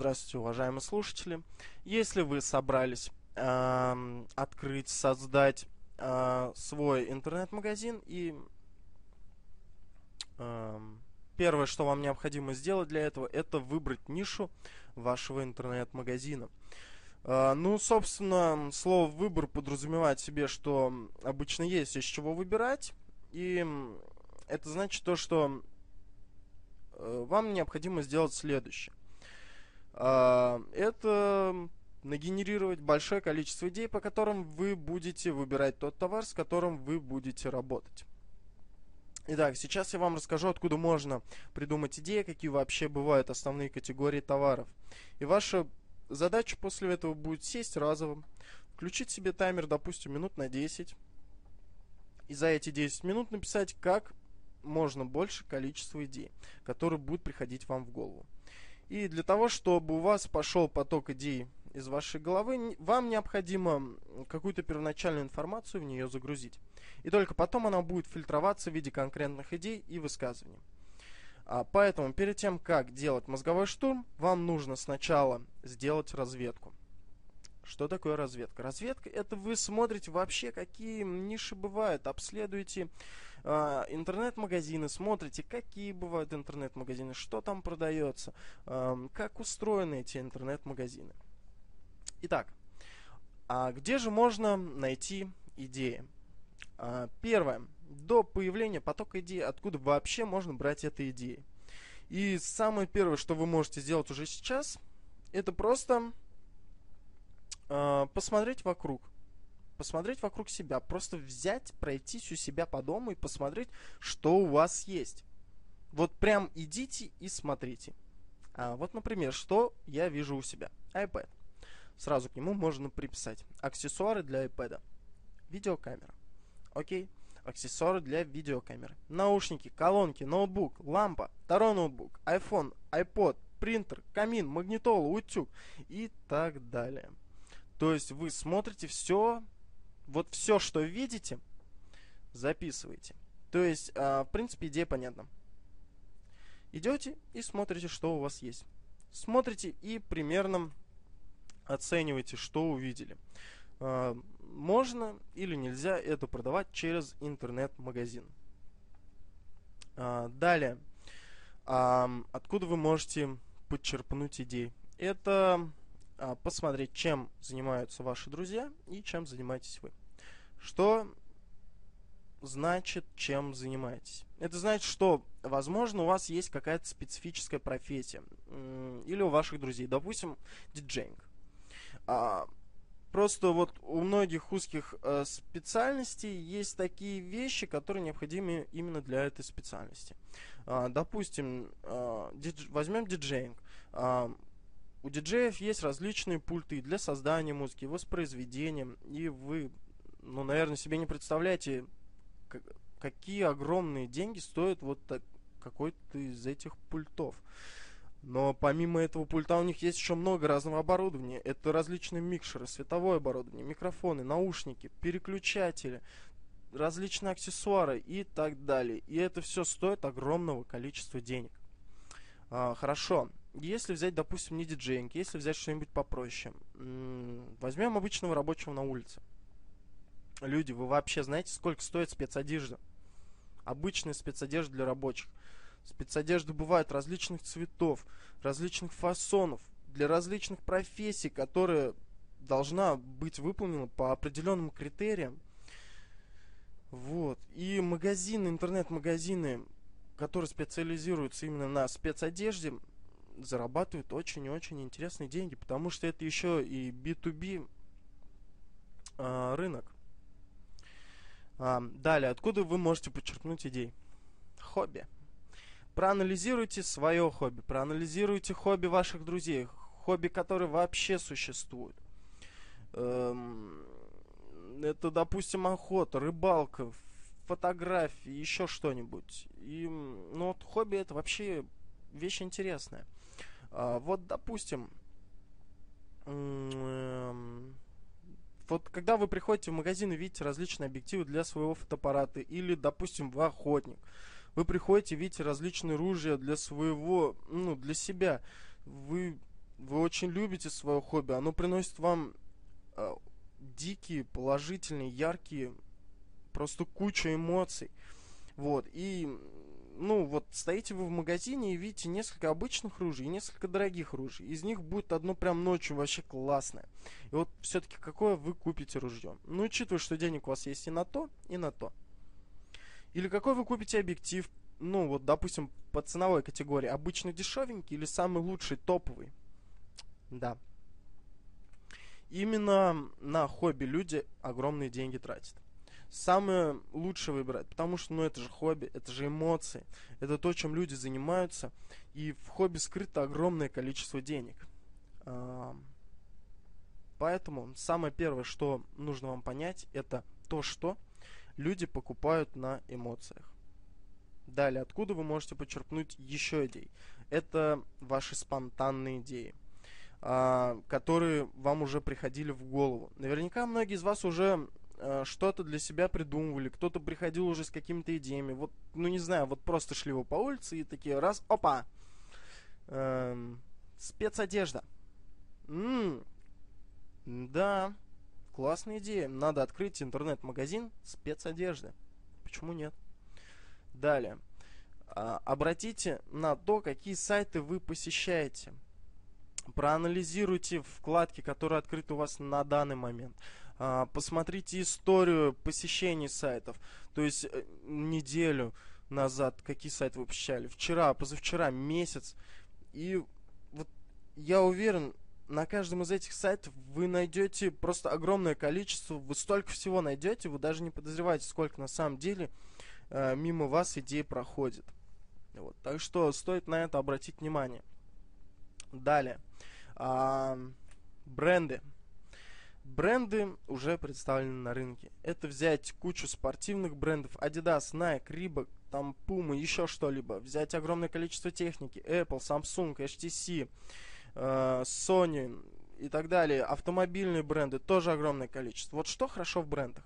Здравствуйте, уважаемые слушатели. Если вы собрались э, открыть, создать э, свой интернет-магазин и э, первое, что вам необходимо сделать для этого, это выбрать нишу вашего интернет-магазина. Э, ну, собственно, слово «выбор» подразумевает себе, что обычно есть из чего выбирать, и это значит то, что э, вам необходимо сделать следующее это нагенерировать большое количество идей, по которым вы будете выбирать тот товар, с которым вы будете работать. Итак, сейчас я вам расскажу, откуда можно придумать идеи, какие вообще бывают основные категории товаров. И ваша задача после этого будет сесть разово, включить себе таймер, допустим, минут на 10, и за эти 10 минут написать как можно больше количество идей, которые будут приходить вам в голову. И для того, чтобы у вас пошел поток идей из вашей головы, вам необходимо какую-то первоначальную информацию в нее загрузить. И только потом она будет фильтроваться в виде конкретных идей и высказываний. А поэтому перед тем, как делать мозговой штурм, вам нужно сначала сделать разведку. Что такое разведка? Разведка это вы смотрите вообще, какие ниши бывают, обследуете э, интернет-магазины, смотрите, какие бывают интернет-магазины, что там продается, э, как устроены эти интернет-магазины. Итак, а где же можно найти идеи? А, первое. До появления потока идей, откуда вообще можно брать эти идеи? И самое первое, что вы можете сделать уже сейчас, это просто посмотреть вокруг. Посмотреть вокруг себя. Просто взять, пройтись у себя по дому и посмотреть, что у вас есть. Вот прям идите и смотрите. А, вот, например, что я вижу у себя. iPad. Сразу к нему можно приписать. Аксессуары для iPad. Видеокамера. Окей. Аксессуары для видеокамеры. Наушники, колонки, ноутбук, лампа, второй ноутбук, iPhone, iPod, принтер, камин, магнитола, утюг и так далее. То есть вы смотрите все, вот все, что видите, записываете. То есть, э, в принципе, идея понятна. Идете и смотрите, что у вас есть. Смотрите и примерно оцениваете, что увидели. Э, можно или нельзя это продавать через интернет-магазин. Э, далее. Откуда вы можете подчерпнуть идеи? Это а, посмотреть, чем занимаются ваши друзья и чем занимаетесь вы. Что значит, чем занимаетесь? Это значит, что, возможно, у вас есть какая-то специфическая профессия. Или у ваших друзей. Допустим, диджейнг. А, просто вот у многих узких э, специальностей есть такие вещи, которые необходимы именно для этой специальности. А, допустим, а, дидж, возьмем диджейнг. А, у диджеев есть различные пульты для создания музыки, воспроизведения, и вы, ну, наверное, себе не представляете, какие огромные деньги стоят вот так, какой-то из этих пультов. Но помимо этого пульта у них есть еще много разного оборудования. Это различные микшеры, световое оборудование, микрофоны, наушники, переключатели, различные аксессуары и так далее. И это все стоит огромного количества денег. А, хорошо. Если взять, допустим, не диджейнг, если взять что-нибудь попроще. Возьмем обычного рабочего на улице. Люди, вы вообще знаете, сколько стоит спецодежда? Обычная спецодежда для рабочих. Спецодежда бывает различных цветов, различных фасонов, для различных профессий, которые должна быть выполнена по определенным критериям. Вот. И магазины, интернет-магазины, которые специализируются именно на спецодежде, зарабатывают очень-очень интересные деньги, потому что это еще и B2B э, рынок. А, далее, откуда вы можете подчеркнуть идей? Хобби. Проанализируйте свое хобби, проанализируйте хобби ваших друзей, хобби, которые вообще существуют. Эм, это, допустим, охота, рыбалка, фотографии, еще что-нибудь. И, ну, вот хобби это вообще вещь интересная. А, вот, допустим, эм, вот когда вы приходите в магазин и видите различные объективы для своего фотоаппарата, или, допустим, вы охотник, вы приходите, видите различные ружья для своего, ну, для себя, вы вы очень любите свое хобби, оно приносит вам э, дикие, положительные, яркие, просто кучу эмоций. Вот, и, ну, вот стоите вы в магазине и видите несколько обычных ружей и несколько дорогих ружей. Из них будет одно прям ночью вообще классное. И вот все-таки какое вы купите ружье? Ну, учитывая, что денег у вас есть и на то, и на то. Или какой вы купите объектив, ну, вот, допустим, по ценовой категории, обычно дешевенький или самый лучший, топовый. Да. Именно на хобби люди огромные деньги тратят самое лучшее выбирать, потому что, ну, это же хобби, это же эмоции, это то, чем люди занимаются, и в хобби скрыто огромное количество денег. Поэтому самое первое, что нужно вам понять, это то, что люди покупают на эмоциях. Далее, откуда вы можете почерпнуть еще идей? Это ваши спонтанные идеи, а, которые вам уже приходили в голову. Наверняка многие из вас уже что-то для себя придумывали, кто-то приходил уже с какими-то идеями. Вот, ну не знаю, вот просто шли вы по улице и такие раз, опа, эм, спецодежда. М-м, да, классная идея. Надо открыть интернет-магазин спецодежды. Почему нет? Далее. А, обратите на то, какие сайты вы посещаете. Проанализируйте вкладки, которые открыты у вас на данный момент. А, посмотрите историю посещений сайтов. То есть э, неделю назад какие сайты вы посещали. Вчера, позавчера, месяц. И вот я уверен, на каждом из этих сайтов вы найдете просто огромное количество, вы столько всего найдете, вы даже не подозреваете, сколько на самом деле э, мимо вас идей проходит. Вот. Так что стоит на это обратить внимание. Далее. А, бренды бренды уже представлены на рынке. Это взять кучу спортивных брендов Adidas, Nike, Reebok, там Puma, еще что-либо. Взять огромное количество техники. Apple, Samsung, HTC, э, Sony и так далее. Автомобильные бренды тоже огромное количество. Вот что хорошо в брендах?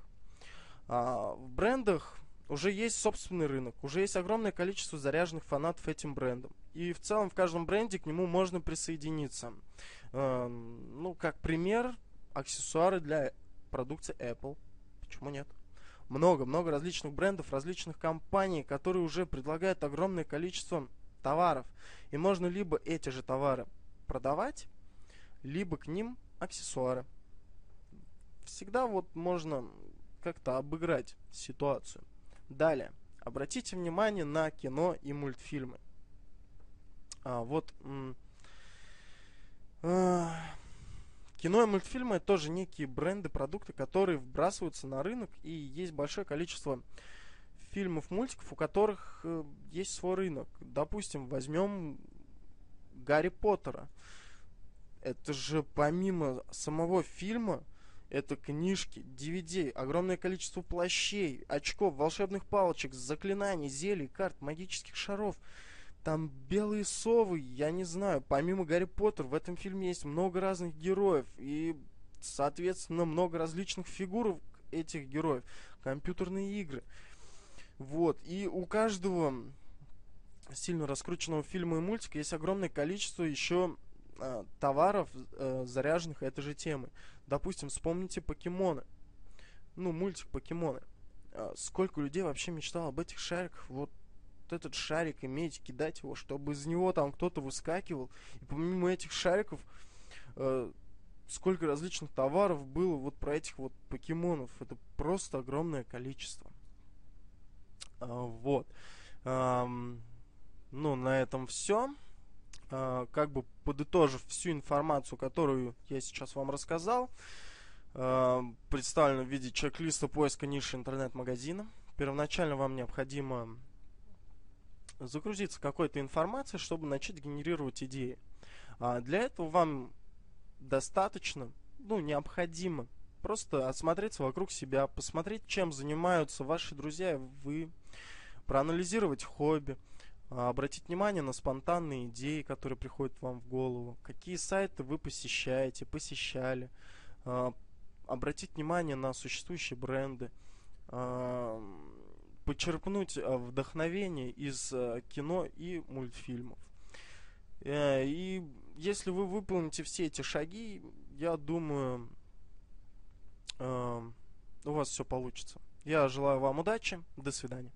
А, в брендах уже есть собственный рынок, уже есть огромное количество заряженных фанатов этим брендом. И в целом в каждом бренде к нему можно присоединиться. Э, ну, как пример, аксессуары для продукции Apple. Почему нет? Много-много различных брендов, различных компаний, которые уже предлагают огромное количество товаров. И можно либо эти же товары продавать, либо к ним аксессуары. Всегда вот можно как-то обыграть ситуацию. Далее. Обратите внимание на кино и мультфильмы. А, вот Кино и мультфильмы это тоже некие бренды, продукты, которые вбрасываются на рынок, и есть большое количество фильмов, мультиков, у которых э, есть свой рынок. Допустим, возьмем Гарри Поттера. Это же помимо самого фильма, это книжки, DVD, огромное количество плащей, очков, волшебных палочек, заклинаний, зелий, карт, магических шаров – там белые совы, я не знаю. Помимо Гарри Поттера в этом фильме есть много разных героев. И, соответственно, много различных фигур этих героев. Компьютерные игры. Вот. И у каждого сильно раскрученного фильма и мультика есть огромное количество еще э, товаров, э, заряженных этой же темой. Допустим, вспомните покемоны. Ну, мультик покемоны. Э, сколько людей вообще мечтало об этих шариках. Вот этот шарик иметь, кидать его, чтобы из него там кто-то выскакивал. И помимо этих шариков, э, сколько различных товаров было вот про этих вот покемонов. Это просто огромное количество. А, вот. А, ну, на этом все. А, как бы подытожив всю информацию, которую я сейчас вам рассказал, а, представлена в виде чек-листа поиска ниши интернет-магазина. Первоначально вам необходимо загрузиться какой-то информацией, чтобы начать генерировать идеи. А для этого вам достаточно, ну, необходимо просто осмотреться вокруг себя, посмотреть, чем занимаются ваши друзья, вы, проанализировать хобби, а, обратить внимание на спонтанные идеи, которые приходят вам в голову, какие сайты вы посещаете, посещали, а, обратить внимание на существующие бренды, а, почерпнуть э, вдохновение из э, кино и мультфильмов. Э, и если вы выполните все эти шаги, я думаю, у вас все получится. Я желаю вам удачи. До свидания.